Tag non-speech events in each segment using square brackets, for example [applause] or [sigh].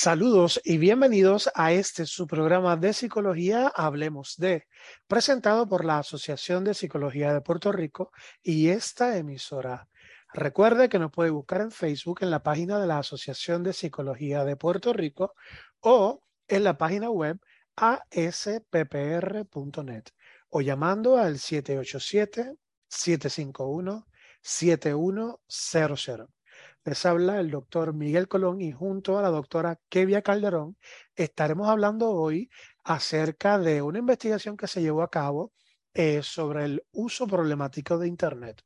Saludos y bienvenidos a este su programa de psicología Hablemos de, presentado por la Asociación de Psicología de Puerto Rico y esta emisora. Recuerde que nos puede buscar en Facebook en la página de la Asociación de Psicología de Puerto Rico o en la página web asppr.net o llamando al 787-751-7100. Les habla el doctor Miguel Colón y junto a la doctora Kevia Calderón estaremos hablando hoy acerca de una investigación que se llevó a cabo eh, sobre el uso problemático de Internet.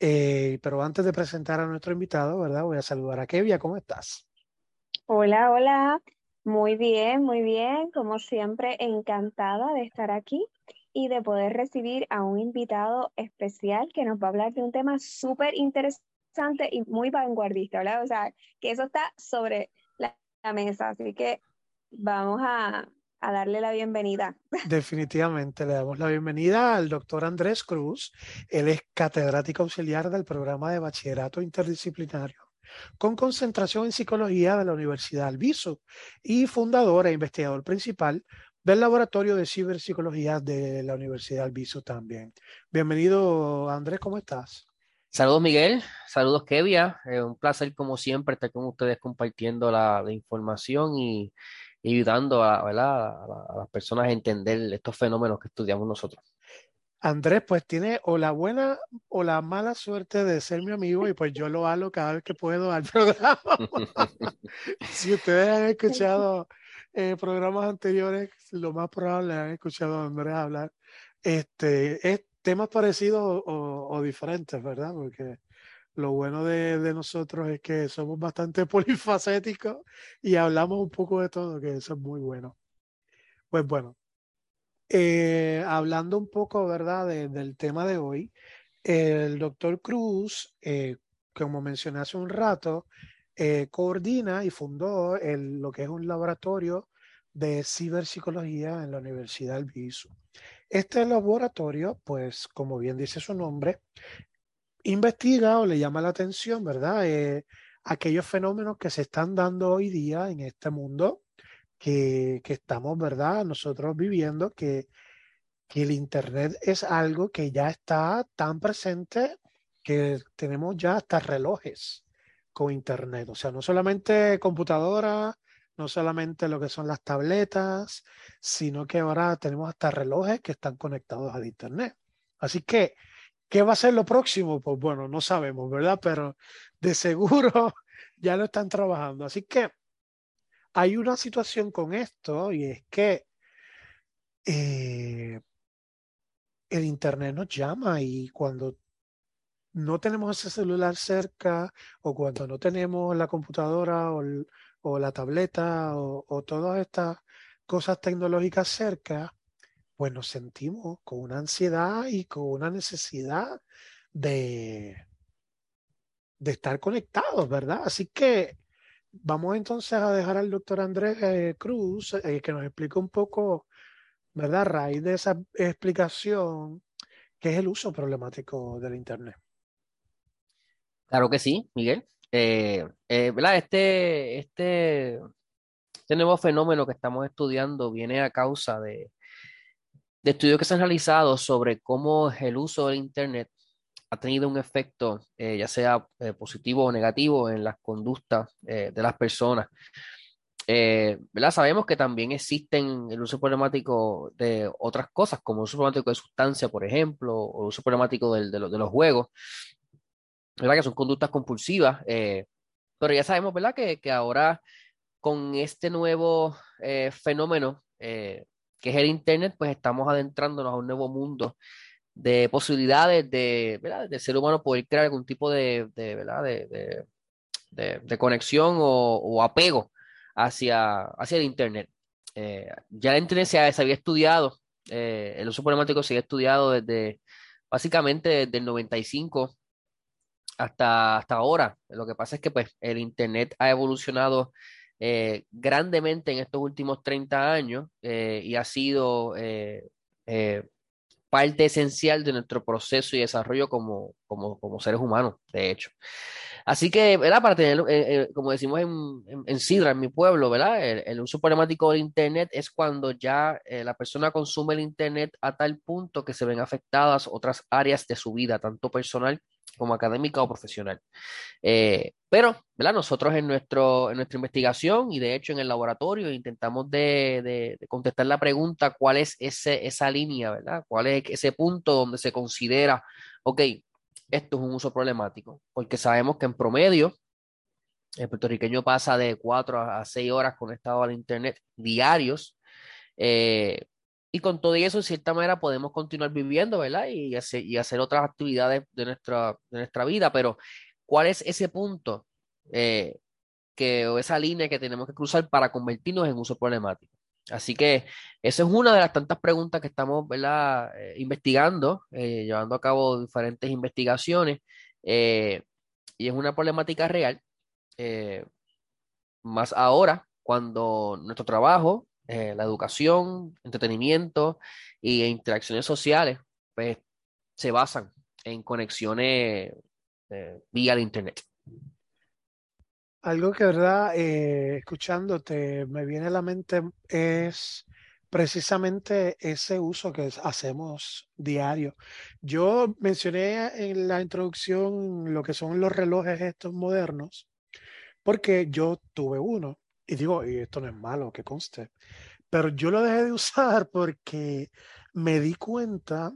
Eh, pero antes de presentar a nuestro invitado, ¿verdad? Voy a saludar a Kevia. ¿Cómo estás? Hola, hola. Muy bien, muy bien. Como siempre, encantada de estar aquí y de poder recibir a un invitado especial que nos va a hablar de un tema súper interesante y muy vanguardista, ¿verdad? O sea, que eso está sobre la, la mesa, así que vamos a, a, darle la bienvenida. [laughs] Definitivamente le damos la bienvenida al doctor Andrés Cruz. Él es catedrático auxiliar del programa de bachillerato interdisciplinario con concentración en psicología de la Universidad Alviso y fundador e investigador principal del Laboratorio de Ciberpsicología de la Universidad Alviso también. Bienvenido, Andrés, ¿cómo estás? Saludos Miguel, saludos Kevia, eh, un placer como siempre estar con ustedes compartiendo la, la información y, y, ayudando a, a, la, a, las personas a entender estos fenómenos que estudiamos nosotros. Andrés pues tiene o la buena o la mala suerte de ser mi amigo y pues yo lo hablo cada vez que puedo al [laughs] programa. [laughs] si ustedes han escuchado eh, programas anteriores, lo más probable han escuchado a Andrés hablar. Este, es temas parecidos o, diferentes, ¿verdad? Porque lo bueno de, nosotros es que somos bastante [laughs] polifacéticos y hablamos un poco de todo, que eso es muy bueno. Pues bueno, eh, hablando un poco, ¿verdad?, de, del tema de hoy, el doctor Cruz, eh, como mencioné hace un rato, eh, coordina y fundó lo que es un laboratorio de ciberpsicología en la Universidad del Albizu. Este laboratorio, pues como bien dice su nombre, investiga o le llama la atención, ¿verdad? Eh, aquellos fenómenos que se están dando hoy día en este mundo que, que estamos, ¿verdad? Nosotros viviendo, que, que el Internet es algo que ya está tan presente que tenemos ya hasta relojes con Internet. O sea, no solamente computadoras, no solamente lo que son las tabletas, sino que ahora tenemos hasta relojes que están conectados al Internet. Así que, ¿qué va a ser lo próximo? Pues bueno, no sabemos, ¿verdad? Pero de seguro [laughs] ya lo están trabajando. Así que hay una situación con esto y es que eh, el Internet nos llama y cuando no tenemos ese celular cerca o cuando no tenemos la computadora o, el, o la tableta o, todas estas cosas tecnológicas cerca, pues nos sentimos con una ansiedad y con una necesidad de, de estar conectados, ¿verdad? Así que vamos entonces a dejar al doctor Andrés eh, Cruz eh, que nos explique un poco, ¿verdad? A raíz de esa explicación, qué es el uso problemático del Internet. Claro que sí, Miguel. Eh, eh. Este, este, este nuevo fenómeno que estamos estudiando viene a causa de, estudios que se han realizado sobre cómo el uso del Internet ha tenido un efecto, eh, ya sea positivo o negativo, en las conductas de las personas. ¿verdad? Sabemos que también existen el uso problemático de otras cosas, como el uso problemático de sustancia, por ejemplo, o el uso problemático de, de, de los juegos, ¿verdad? que son conductas compulsivas, pero ya sabemos ¿verdad? Que, que ahora con este nuevo fenómeno, que es el Internet, pues estamos adentrándonos a un nuevo mundo de posibilidades de, ¿verdad? ser humano poder crear algún tipo de, ¿verdad? de, de- conexión o, apego hacia, hacia el Internet. Eh, ya el Internet se, ha- se había estudiado, eh, el uso problemático se había estudiado desde básicamente desde el 95 hasta, hasta ahora. Lo que pasa es que pues, el Internet ha evolucionado eh, grandemente en estos últimos 30 años eh, y ha sido eh, parte esencial de nuestro proceso y desarrollo como, como, como seres humanos, de hecho. Así que, ¿verdad? Para tener, como decimos en, en, en Sidra, en mi pueblo, ¿verdad? El, uso problemático del Internet es cuando ya la persona consume el Internet a tal punto que se ven afectadas otras áreas de su vida, tanto personal como académica o profesional. Eh, pero, ¿verdad? Nosotros en, nuestro, en nuestra investigación y de hecho en el laboratorio intentamos de, de- contestar la pregunta cuál es ese, esa línea, ¿verdad? ¿Cuál es ese punto donde se considera, ok, esto es un uso problemático? Porque sabemos que en promedio el puertorriqueño pasa de 4 a 6 horas conectado al Internet diarios. eh, y con todo eso, en cierta manera, podemos continuar viviendo, ¿verdad? Y hacer, y hacer otras actividades de nuestra, de nuestra vida, pero ¿cuál es ese punto eh, que, o esa línea que tenemos que cruzar para convertirnos en uso problemático? Así que esa es una de las tantas preguntas que estamos, ¿verdad? eh, investigando, eh, llevando a cabo diferentes investigaciones, y es una problemática real, más ahora cuando nuestro trabajo, eh, la educación, entretenimiento y interacciones sociales, pues se basan en conexiones eh, vía el Internet. Algo que, verdad, eh, escuchándote, me viene a la mente es precisamente ese uso que hacemos diario. Yo mencioné en la introducción lo que son los relojes estos modernos, porque yo tuve uno, y digo, y esto no es malo, que conste, pero yo lo dejé de usar porque me di cuenta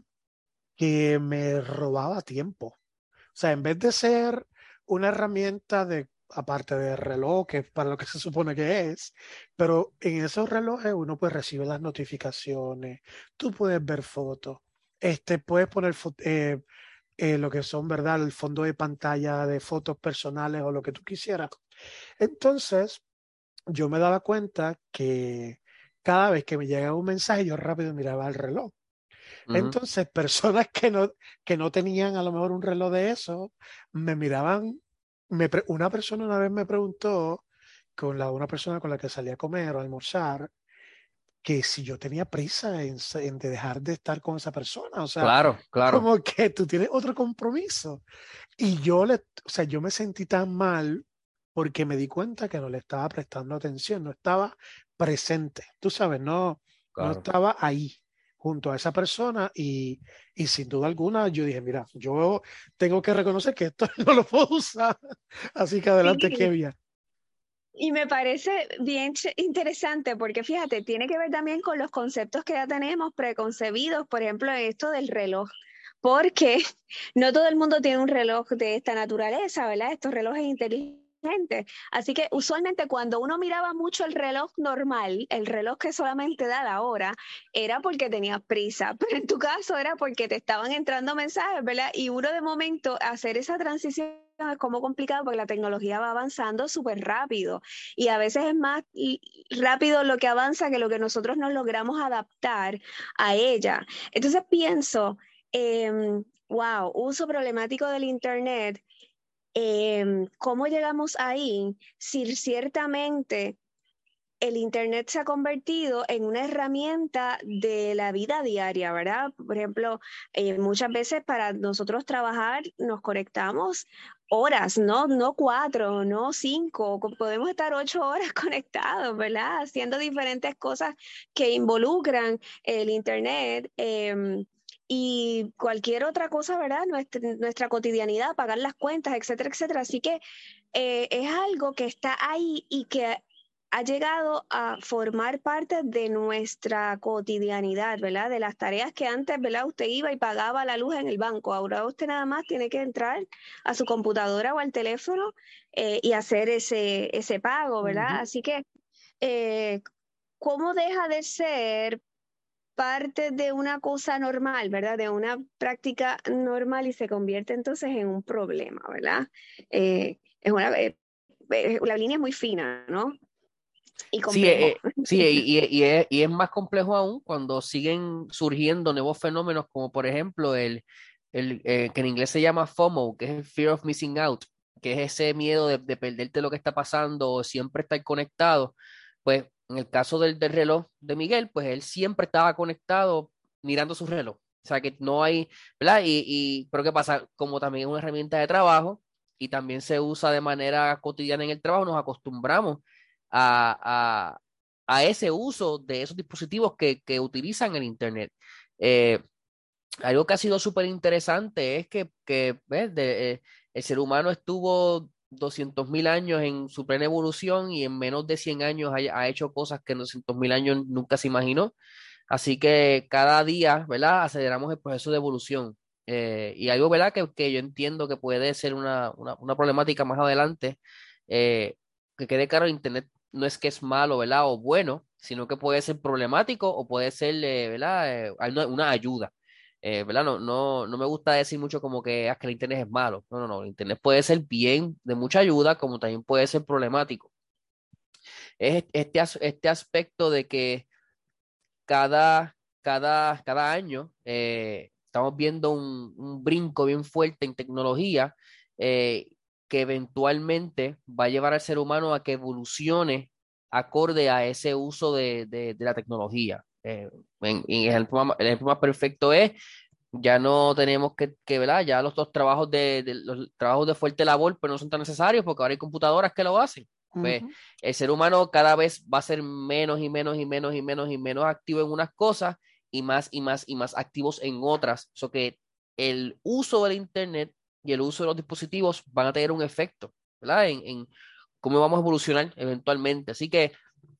que me robaba tiempo. O sea, en vez de ser una herramienta de, aparte de reloj, que para lo que se supone que es, pero en esos relojes uno pues recibe las notificaciones, tú puedes ver fotos, este, puedes poner eh, eh, lo que son, ¿verdad? El fondo de pantalla de fotos personales o lo que tú quisieras. Entonces, yo me daba cuenta que cada vez que me llegaba un mensaje, yo rápido miraba el reloj. Entonces, [laughs] personas que no, que no tenían a lo mejor un reloj de eso, me miraban. Me una persona una vez me preguntó, con la, una persona con la que salí a comer o a almorzar, que si yo tenía prisa en de dejar de estar con esa persona. O sea, Claro, claro. como que tú tienes otro compromiso. Y yo le, o sea, yo me sentí tan mal porque me di cuenta que no le estaba prestando atención, no estaba presente. Tú sabes, no, no estaba ahí junto a esa persona y, y sin duda alguna yo dije, mira, yo tengo que reconocer que esto [laughs] no lo puedo usar. Así que adelante, Sí. Kevin. Y me parece bien interesante porque fíjate, tiene que ver también con los conceptos que ya tenemos preconcebidos, por ejemplo, esto del reloj, porque [laughs] no todo el mundo tiene un reloj de esta naturaleza, ¿verdad? Estos relojes inteligentes. Así que usualmente cuando uno miraba mucho el reloj normal, el reloj que solamente da la hora, era porque tenías prisa, [laughs] pero en tu caso era porque te estaban entrando mensajes, ¿verdad? Y uno de momento hacer esa transición es como complicado porque la tecnología va avanzando súper rápido y a veces es más rápido lo que avanza que lo que nosotros nos logramos adaptar a ella. Entonces pienso, em, wow, uso problemático del Internet, em, ¿cómo llegamos ahí si ciertamente el Internet se ha convertido en una herramienta de la vida diaria, ¿verdad? Por ejemplo, eh, muchas veces para nosotros trabajar nos conectamos horas, no, no cuatro, no cinco, co- podemos estar ocho horas [laughs] conectados, ¿verdad? Haciendo diferentes cosas que involucran el Internet. em, y cualquier otra cosa, ¿verdad? Nuestra, nuestra cotidianidad, pagar las cuentas, etcétera, etcétera. Así que eh, es algo que está ahí y que ha llegado a formar parte de nuestra cotidianidad, ¿verdad? De las tareas que antes, ¿verdad? Usted iba y pagaba la luz en el banco. Ahora usted nada más tiene que entrar a su computadora o al teléfono eh, y hacer ese, ese pago, ¿verdad? Así que, eh, ¿cómo deja de ser parte de una cosa normal, ¿verdad? De una práctica normal y se convierte entonces en un problema, ¿verdad? Eh, es una, eh, eh, la línea es muy fina, ¿no? Y Sí, complejo. eh, sí, y, y- [laughs] y es, y es más complejo aún cuando siguen surgiendo nuevos fenómenos como por ejemplo el, el que en inglés se llama FOMO, que es el Fear of Missing Out, que es ese miedo de, de perderte lo que está pasando o siempre estar conectado. Pues en el caso del, del reloj de Miguel, pues él siempre estaba conectado mirando su reloj. O sea que no hay, ¿verdad? Y, y pero ¿qué pasa? Como también es una herramienta de trabajo y también se usa de manera cotidiana en el trabajo, nos acostumbramos a, a, a ese uso de esos dispositivos que, que utilizan el Internet. Eh, algo que ha sido súper interesante es que, que. De, eh, el ser humano estuvo 200.000 años en su plena evolución y en menos de 100 años ha, hecho cosas que en 200.000 años nunca se imaginó. Así que cada día, ¿verdad? Aceleramos el proceso de evolución. Eh, y algo, ¿verdad? Que, que yo entiendo que puede ser una, una, una problemática más adelante. eh, que quede claro, Internet no es que es malo, ¿verdad? O bueno, sino que puede ser problemático o puede ser, eh, ¿verdad? Una ayuda. Eh. No, no, no me gusta decir mucho como que, ah, que el Internet es malo. No, no, no. El Internet puede ser bien, de mucha ayuda, como también puede ser problemático. Es este, este aspecto de que cada, cada, cada año eh, estamos viendo un, brinco bien fuerte en tecnología eh, que eventualmente va a llevar al ser humano a que evolucione acorde a ese uso de- de la tecnología. Eh, en, en el ejemplo, más- el ejemplo más perfecto es, ya no tenemos que, que ¿verdad? Ya los dos trabajos de, de- los trabajos de fuerte labor pues no son tan necesarios porque ahora hay computadoras que lo hacen. Pues, Ujú. el ser humano cada vez va a ser menos y menos y menos y menos y menos activo en unas cosas y más y más y más activos en otras. Eso que el uso del Internet y el uso de los dispositivos van a tener un efecto, ¿verdad? En, en cómo vamos a evolucionar eventualmente. Así que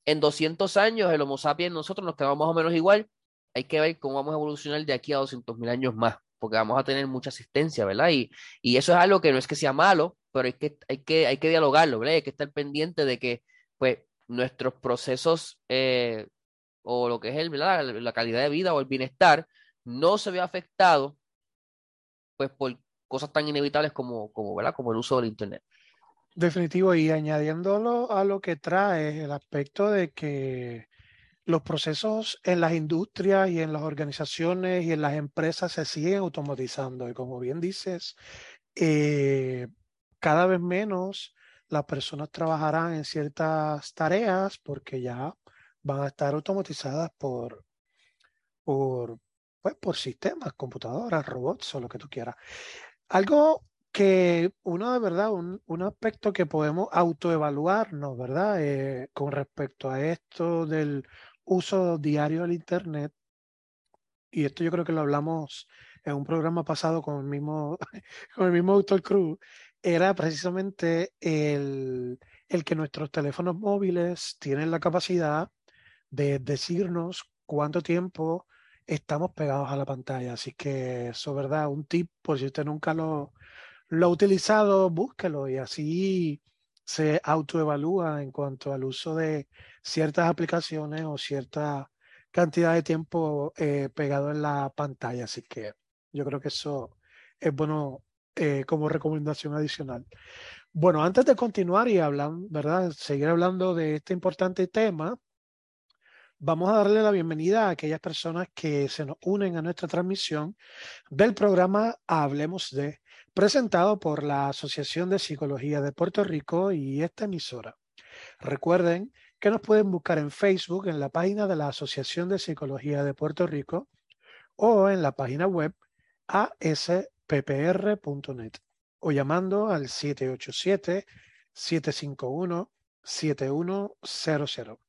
en 200 años el Homo sapiens nosotros nos quedamos más o menos igual. Hay que ver cómo vamos a evolucionar de aquí a 200 mil años más, porque vamos a tener mucha asistencia, ¿verdad? Y, y eso es algo que no es que sea malo, pero hay que, hay que, hay que dialogarlo, ¿verdad? Hay que estar pendiente de que, pues, nuestros procesos eh, o lo que es el, ¿verdad? La, calidad de vida o el bienestar no se vea afectado, pues, por cosas tan inevitables como, como, ¿verdad? Como el uso del Internet. Definitivo, y añadiéndolo a lo que trae el aspecto de que los procesos en las industrias y en las organizaciones y en las empresas se siguen automatizando. Y como bien dices, eh, cada vez menos las personas trabajarán en ciertas tareas porque ya van a estar automatizadas por, por, pues, por sistemas, computadoras, robots o lo que tú quieras. Algo que uno de verdad, un, un aspecto que podemos autoevaluarnos, ¿verdad? Eh, con respecto a esto del uso diario del Internet, y esto yo creo que lo hablamos en un programa pasado con el mismo, [laughs] con el mismo Doctor Cruz, era precisamente el, el que nuestros teléfonos móviles tienen la capacidad de decirnos cuánto tiempo estamos pegados a la pantalla. Así que eso, ¿verdad? Un tip, por si usted nunca lo, lo ha utilizado, búsquelo y así se autoevalúa en cuanto al uso de ciertas aplicaciones o cierta cantidad de tiempo eh, pegado en la pantalla. Así que yo creo que eso es bueno eh, como recomendación adicional. Bueno, antes de continuar y hablar, ¿verdad? Seguir hablando de este importante tema, vamos a darle la bienvenida a aquellas personas que se nos unen a nuestra transmisión del programa Hablemos de, presentado por la Asociación de Psicología de Puerto Rico y esta emisora. Recuerden que nos pueden buscar en Facebook en la página de la Asociación de Psicología de Puerto Rico o en la página web asppr.net o llamando al 787-751-7100.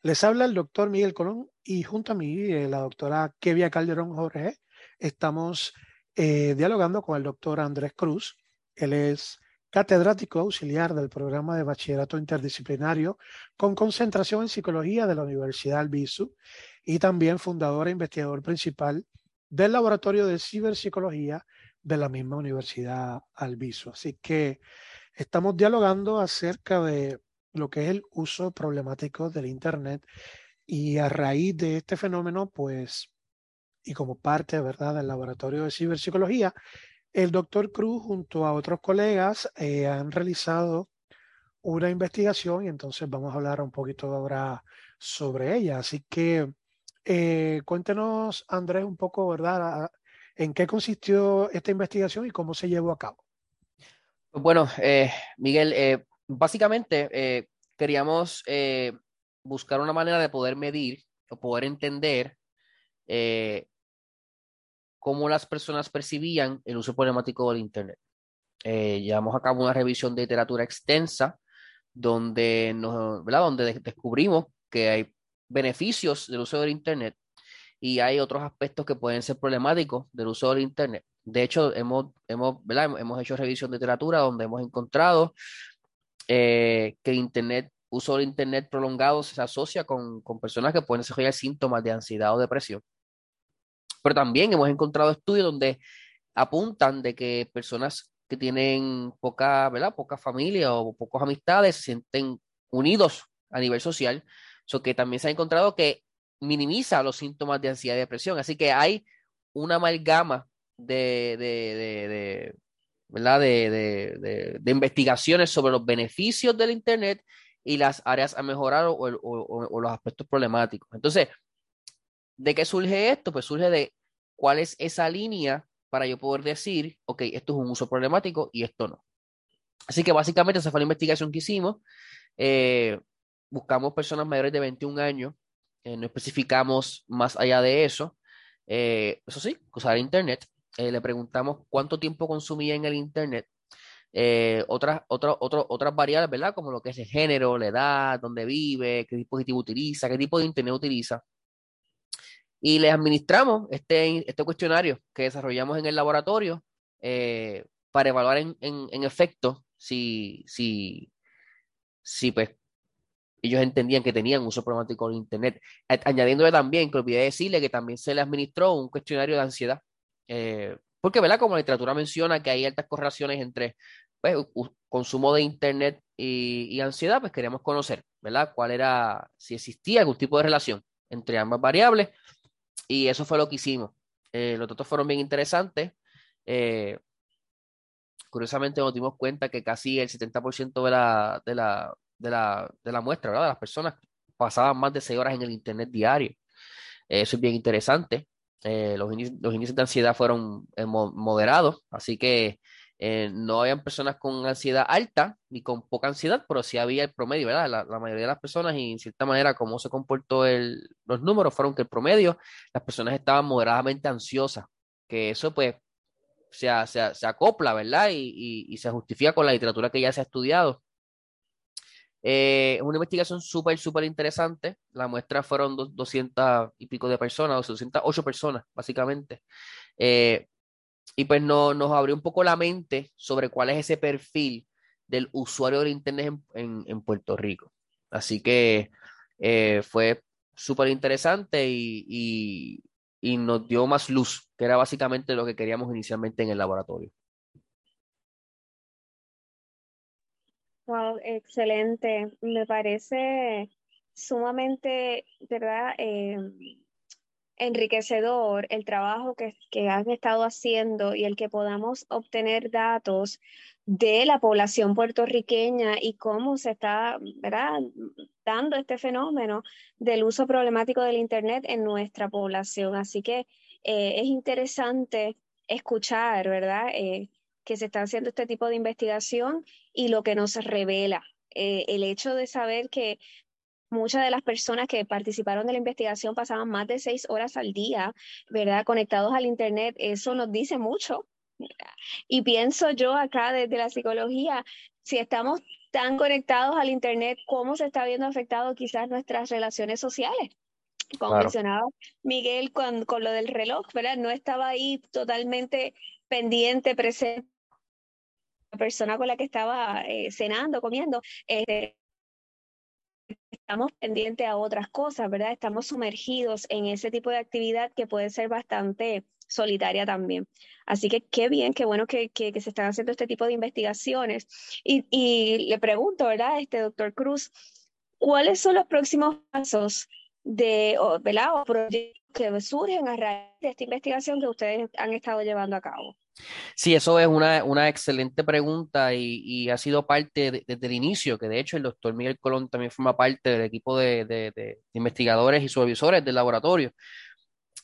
Les habla el doctor Miguel Colón y junto a mí eh, la doctora Kevia Calderón Jorge. Estamos eh, dialogando con el doctor Andrés Cruz. Él es catedrático auxiliar del programa de bachillerato interdisciplinario con concentración en psicología de la Universidad Albizu y también fundador e investigador principal del laboratorio de ciberpsicología de la misma Universidad Albizu. Así que estamos dialogando acerca de lo que es el uso problemático del Internet Y a raíz de este fenómeno, pues, y como parte, ¿verdad?, del laboratorio de ciberpsicología, el doctor Cruz junto a otros colegas eh, han realizado una investigación y entonces vamos a hablar un poquito ahora sobre ella. Así que eh, cuéntenos, Andrés, un poco, ¿verdad?, en qué consistió esta investigación y cómo se llevó a cabo. Pues bueno, eh, Miguel, básicamente queríamos buscar una manera de poder medir o poder entender cómo las personas percibían el uso problemático del Internet. llevamos a cabo una revisión de literatura extensa donde, nos, donde descubrimos que hay beneficios del uso del Internet y hay otros aspectos que pueden ser problemáticos del uso del Internet. De hecho, hemos, hemos, hemos hecho revisión de literatura donde hemos encontrado eh, que Internet, uso del Internet prolongado se asocia con, con personas que pueden desarrollar síntomas de ansiedad o depresión. Pero también hemos encontrado estudios donde apuntan de que personas que tienen poca, ¿verdad? poca familia o pocas amistades se sienten unidos a nivel social. So que también se ha encontrado que minimiza los síntomas de ansiedad y depresión. Así que hay una amalgama de, de, de, ¿verdad? De, investigaciones sobre los beneficios del Internet y las áreas a mejorar o, los aspectos problemáticos. Entonces, ¿de qué surge esto? Pues surge de cuál es esa línea para yo poder decir, ok, esto es un uso problemático y esto no. Así que básicamente esa fue la investigación que hicimos. Eh, buscamos personas mayores de 21 años eh, no especificamos más allá de eso. Eh, eso sí, usar Internet. Le preguntamos cuánto tiempo consumía en el Internet. otras, otras, otras variables, ¿verdad? Como lo que es el género, la edad, dónde vive, qué dispositivo utiliza, qué tipo de Internet utiliza. Y les administramos este, este cuestionario que desarrollamos en el laboratorio para evaluar en, en, efecto si, si, si pues, ellos entendían que tenían uso problemático de Internet. Añadiéndole también, que olvidé decirle que también se le administró un cuestionario de ansiedad. Eh, porque, ¿verdad? Como la literatura menciona que hay altas correlaciones entre pues, consumo de Internet y, ansiedad, pues queríamos conocer, ¿verdad? Cuál era, si existía algún tipo de relación entre ambas variables. Y eso fue lo que hicimos. Eh, los datos fueron bien interesantes. Eh, curiosamente nos dimos cuenta que casi el 70% de la, de la, de la, de la muestra, ¿verdad? De las personas pasaban más de seis horas en el Internet diario. eso es bien interesante. Eh, los, los, índices de ansiedad fueron eh, moderados, así que eh, no habían personas con ansiedad alta ni con poca ansiedad, pero sí había el promedio, ¿verdad? La, mayoría de las personas y en cierta manera cómo se comportó el, los números fueron que el promedio, las personas estaban moderadamente ansiosas, que eso pues se, se, acopla, ¿verdad? Y, se justifica con la literatura que ya se ha estudiado es eh, una investigación súper, súper interesante. La muestra fueron 200 y pico de personas, 208 personas, básicamente. Eh, y pues no, nos abrió un poco la mente sobre cuál es ese perfil del usuario de Internet en, Puerto Rico. Así que eh, fue súper interesante y, y nos dio más luz, que era básicamente lo que queríamos inicialmente en el laboratorio. Wow, excelente. Me parece sumamente, ¿verdad? Eh, enriquecedor el trabajo que, que has estado haciendo y el que podamos obtener datos de la población puertorriqueña y cómo se está, ¿verdad? dando este fenómeno del uso problemático del Internet en nuestra población. Así que eh, es interesante escuchar, ¿verdad? Eh, que se está haciendo este tipo de investigación y lo que nos revela. Eh, el hecho de saber que muchas de las personas que participaron de la investigación pasaban más de seis horas al día, ¿verdad? Conectados al Internet, eso nos dice mucho. Y pienso yo acá desde la psicología, si estamos tan conectados al Internet, ¿cómo se está viendo afectado quizás nuestras relaciones sociales? Como mencionaba Miguel con, con lo del reloj, ¿verdad? No estaba ahí totalmente pendiente, presente persona con la que estaba eh, cenando, comiendo, este, estamos pendientes a otras cosas, ¿verdad? Estamos sumergidos en ese tipo de actividad que puede ser bastante solitaria también. Así que qué bien, qué bueno que, que, se están haciendo este tipo de investigaciones. Y, y, le pregunto, ¿verdad? Este doctor Cruz, ¿cuáles son los próximos pasos de, ¿verdad? o proyectos que surgen a raíz de esta investigación que ustedes han estado llevando a cabo. Sí, eso es una, una excelente pregunta y, y ha sido parte de- desde el inicio, que de hecho el doctor Miguel Colón también forma parte del equipo de, de- de investigadores y supervisores del laboratorio.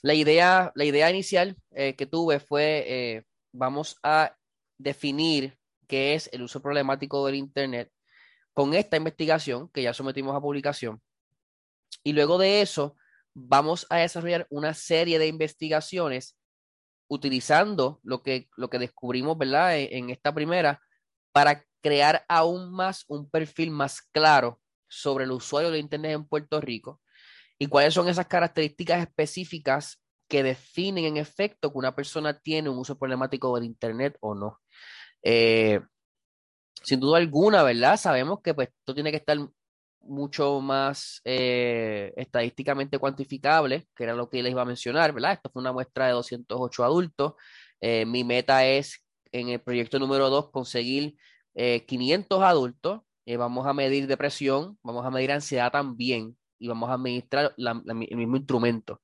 La idea, la idea inicial eh, que tuve fue, eh, vamos a definir qué es el uso problemático del Internet con esta investigación que ya sometimos a publicación. Y luego de eso, vamos a desarrollar una serie de investigaciones utilizando lo que, lo que descubrimos, ¿verdad? En, en esta primera, para crear aún más un perfil más claro sobre el usuario de Internet en Puerto Rico y cuáles son esas características específicas que definen en efecto que una persona tiene un uso problemático del Internet o no. Eh, sin duda alguna, ¿verdad? Sabemos que pues esto tiene que estar mucho más eh, estadísticamente cuantificable, que era lo que les iba a mencionar, ¿verdad? Esto fue una muestra de 208 adultos. Eh, mi meta es en el proyecto número 2 conseguir eh, 500 adultos. Eh, vamos a medir depresión, vamos a medir ansiedad también y vamos a administrar el mismo instrumento.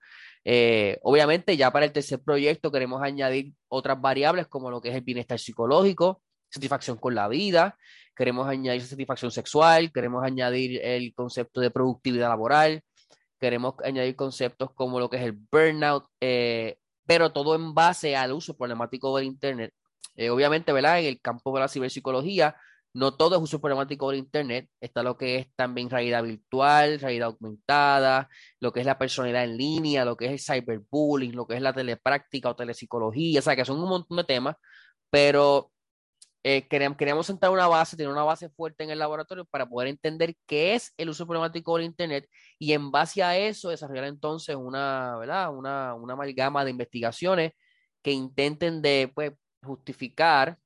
Obviamente, ya para el tercer proyecto queremos añadir otras variables como lo que es el bienestar psicológico, satisfacción con la vida, queremos añadir satisfacción sexual, queremos añadir el concepto de productividad laboral, queremos añadir conceptos como lo que es el burnout, eh, pero todo en base al uso problemático del Internet. Eh, obviamente, ¿verdad? En el campo de la ciberpsicología, no todo es uso problemático del Internet, está lo que es también realidad virtual, realidad aumentada, lo que es la personalidad en línea, lo que es el cyberbullying, lo que es la telepráctica o telepsicología, o sea, que son un montón de temas, pero eh, queríamos, sentar una base, tener una base fuerte en el laboratorio para poder entender qué es el uso problemático del Internet y en base a eso desarrollar entonces una, ¿verdad? Una, una amalgama de investigaciones que intenten de, pues, justificar,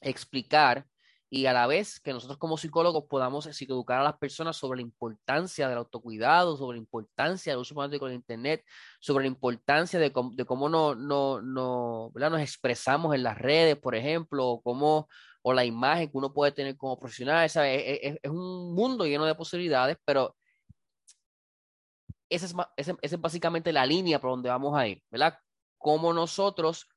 explicar y a la vez que nosotros como psicólogos podamos educar a las personas sobre la importancia del autocuidado, sobre la importancia del uso problemático del Internet, sobre la importancia de, cómo, de cómo no, no, no, nos expresamos en las redes, por ejemplo, o cómo, o la imagen que uno puede tener como profesional, ¿sabes? Es, es, es un mundo lleno de posibilidades, pero esa es, esa, esa es básicamente la línea por donde vamos a ir, ¿verdad? Cómo nosotros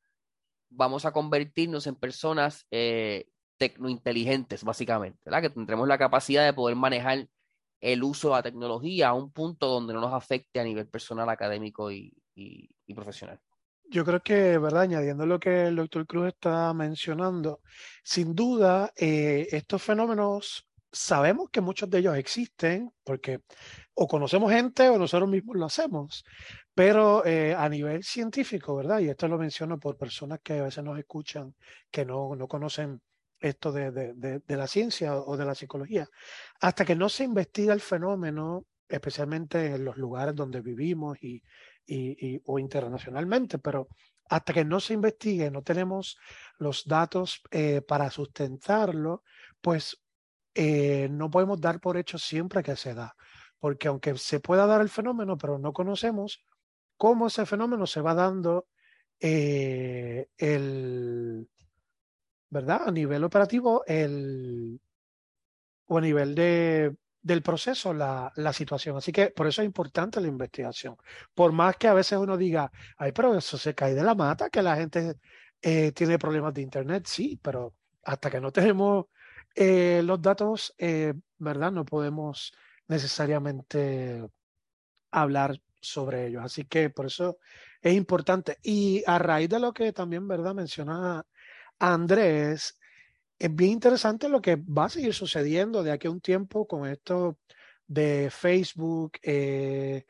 vamos a convertirnos en personas eh, tecnointeligentes, básicamente, ¿verdad? Que tendremos la capacidad de poder manejar el uso de la tecnología a un punto donde no nos afecte a nivel personal, académico y, y- profesional. Yo creo que, ¿verdad? Añadiendo lo que el doctor Cruz está mencionando, sin duda, eh, estos fenómenos, sabemos que muchos de ellos existen, porque o conocemos gente o nosotros mismos lo hacemos, pero eh, a nivel científico, ¿verdad? Y esto lo menciono por personas que a veces nos escuchan, que no, no conocen esto de, de- de- la ciencia o de la psicología, hasta que no se investiga el fenómeno, especialmente en los lugares donde vivimos y y, y- o internacionalmente, pero hasta que no se investigue, no tenemos los datos eh, para sustentarlo, pues eh, no podemos dar por hecho siempre que se da, porque aunque se pueda dar el fenómeno, pero no conocemos cómo ese fenómeno se va dando eh, el, ¿verdad? A nivel operativo, el, o a nivel de, del proceso, la, la situación. Así que por eso es importante la investigación. Por más que a veces uno diga, ay, pero eso se cae de la mata, que la gente eh, tiene problemas de internet, sí, pero hasta que no tenemos eh, los datos, eh, ¿verdad? No podemos necesariamente hablar sobre ellos. Así que por eso es importante. Y a raíz de lo que también, ¿verdad? Menciona Andrés, es bien interesante lo que va a seguir sucediendo de aquí a un tiempo con esto de Facebook, eh,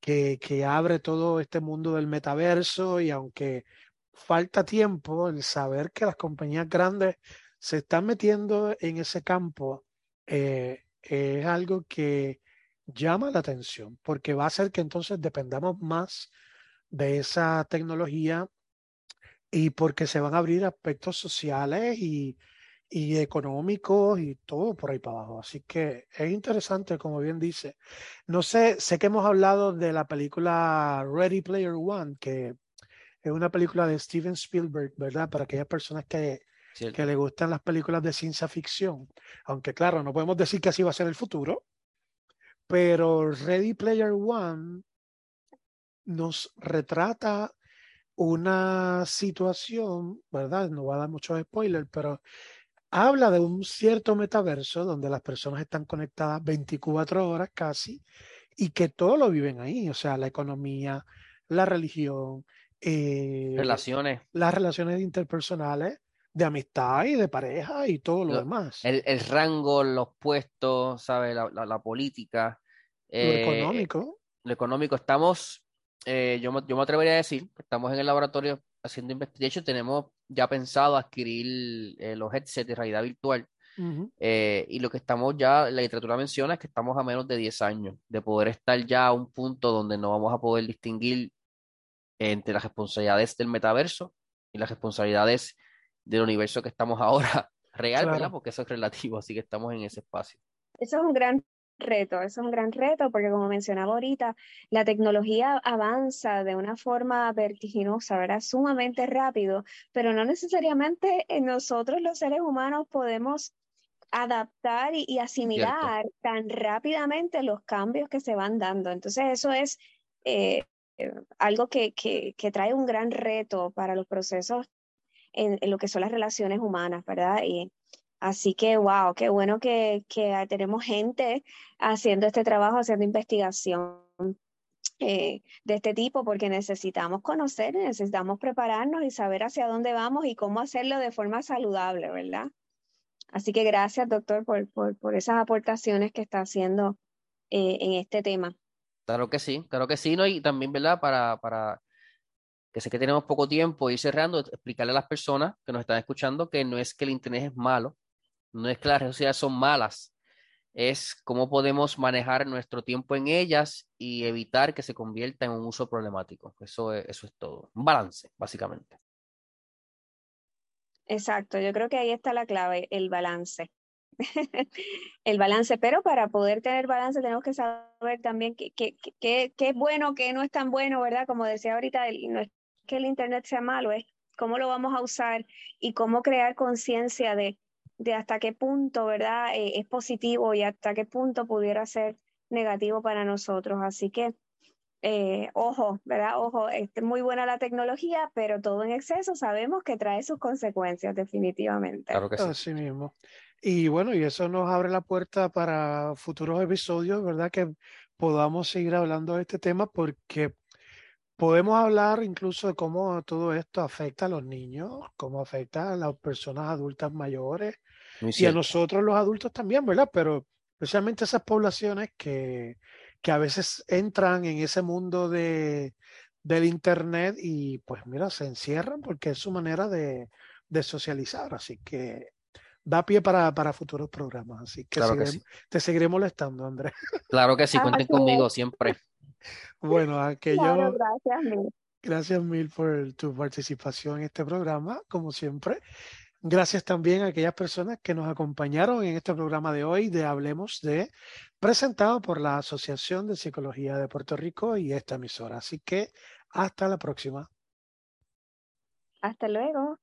que, abre todo este mundo del metaverso y aunque falta tiempo, el saber que las compañías grandes se están metiendo en ese campo eh, es algo que llama la atención porque va a hacer que entonces dependamos más de esa tecnología y porque se van a abrir aspectos sociales y, y económicos y todo por ahí para abajo. Así que es interesante, como bien dice. No sé, sé que hemos hablado de la película Ready Player One, que es una película de Steven Spielberg, ¿verdad? Para aquellas personas que, ¿cierto? que le gustan las películas de ciencia ficción. Aunque claro, no podemos decir que así va a ser el futuro, pero Ready Player One nos retrata una situación, ¿verdad? No voy a dar muchos spoilers, pero habla de un cierto metaverso donde las personas están conectadas 24 horas casi y que todo lo viven ahí, o sea, la economía, la religión, eh, Relaciones. las relaciones interpersonales, de amistad y de pareja y todo lo, Lo- demás. El, el rango, los puestos, ¿sabes? La, la- la política. lo eh, económico. lo económico. Estamos, eh, yo, me, yo me atrevería a decir, que estamos en el laboratorio haciendo hecho, tenemos ya pensado adquirir eh, los headsets de realidad virtual. Eh, y lo que estamos ya, la literatura menciona es que estamos a menos de 10 años de poder estar ya a un punto donde no vamos a poder distinguir entre las responsabilidades del metaverso y las responsabilidades del universo que estamos [laughs] ahora real, ¿verdad? Porque eso es relativo, así que estamos en ese espacio. Eso es un gran reto, eso es un gran reto porque como mencionaba ahorita, la tecnología avanza de una forma vertiginosa, ¿verdad? Sumamente rápido, pero no necesariamente eh, nosotros los seres humanos podemos adaptar y, y asimilar tan rápidamente los cambios que se van dando. Entonces eso es eh, eh, algo que, que, que trae un gran reto para los procesos en, en lo que son las relaciones humanas, ¿verdad? Y, Así que, wow, qué bueno que, que tenemos gente haciendo este trabajo, haciendo investigación eh, de este tipo, porque necesitamos conocer, necesitamos prepararnos y saber hacia dónde vamos y cómo hacerlo de forma saludable, ¿verdad? Así que gracias, doctor, por, por, por esas aportaciones que está haciendo eh, en este tema. Claro que sí, claro que sí, ¿no? Y también, ¿verdad? Para, para que sé que tenemos poco tiempo, ir cerrando, explicarle a las personas que nos están escuchando que no es que el Internet es malo, no es que las redes sociales son malas, es cómo podemos manejar nuestro tiempo en ellas y evitar que se convierta en un uso problemático. Eso es, eso es todo. Un balance, básicamente. Exacto, yo creo que ahí está la clave, el balance. [laughs] El balance, pero para poder tener balance tenemos que saber también qué, qué, qué, qué es bueno, qué no es tan bueno, ¿verdad? Como decía ahorita, no es que el Internet sea malo, es cómo lo vamos a usar y cómo crear conciencia de, de hasta qué punto, ¿verdad? Eh, es positivo y hasta qué punto pudiera ser negativo para nosotros. Así que, eh, ojo, ¿verdad? Ojo, es muy buena la tecnología, pero todo en exceso sabemos que trae sus consecuencias, definitivamente. Claro que sí. Así mismo. Y bueno, y eso nos abre la puerta para futuros episodios, ¿verdad? Que podamos seguir hablando de este tema porque podemos hablar incluso de cómo todo esto afecta a los niños, cómo afecta a las personas adultas mayores y a nosotros los adultos también, ¿verdad? Pero especialmente esas poblaciones que, que a veces entran en ese mundo de, del internet y pues mira, se encierran porque es su manera de, de socializar. Así que da pie para, para futuros programas. Así que, Claro que seguiré- te seguiré molestando, Andrés. Claro que sí, Ah, cuenten conmigo siempre. [laughs] Bueno, aquello, Claro, gracias, Mil. gracias mil por tu participación en este programa, como siempre. Gracias también a aquellas personas que nos acompañaron en este programa de hoy de Hablemos de, presentado por la Asociación de Psicología de Puerto Rico y esta emisora. Así que hasta la próxima. Hasta luego.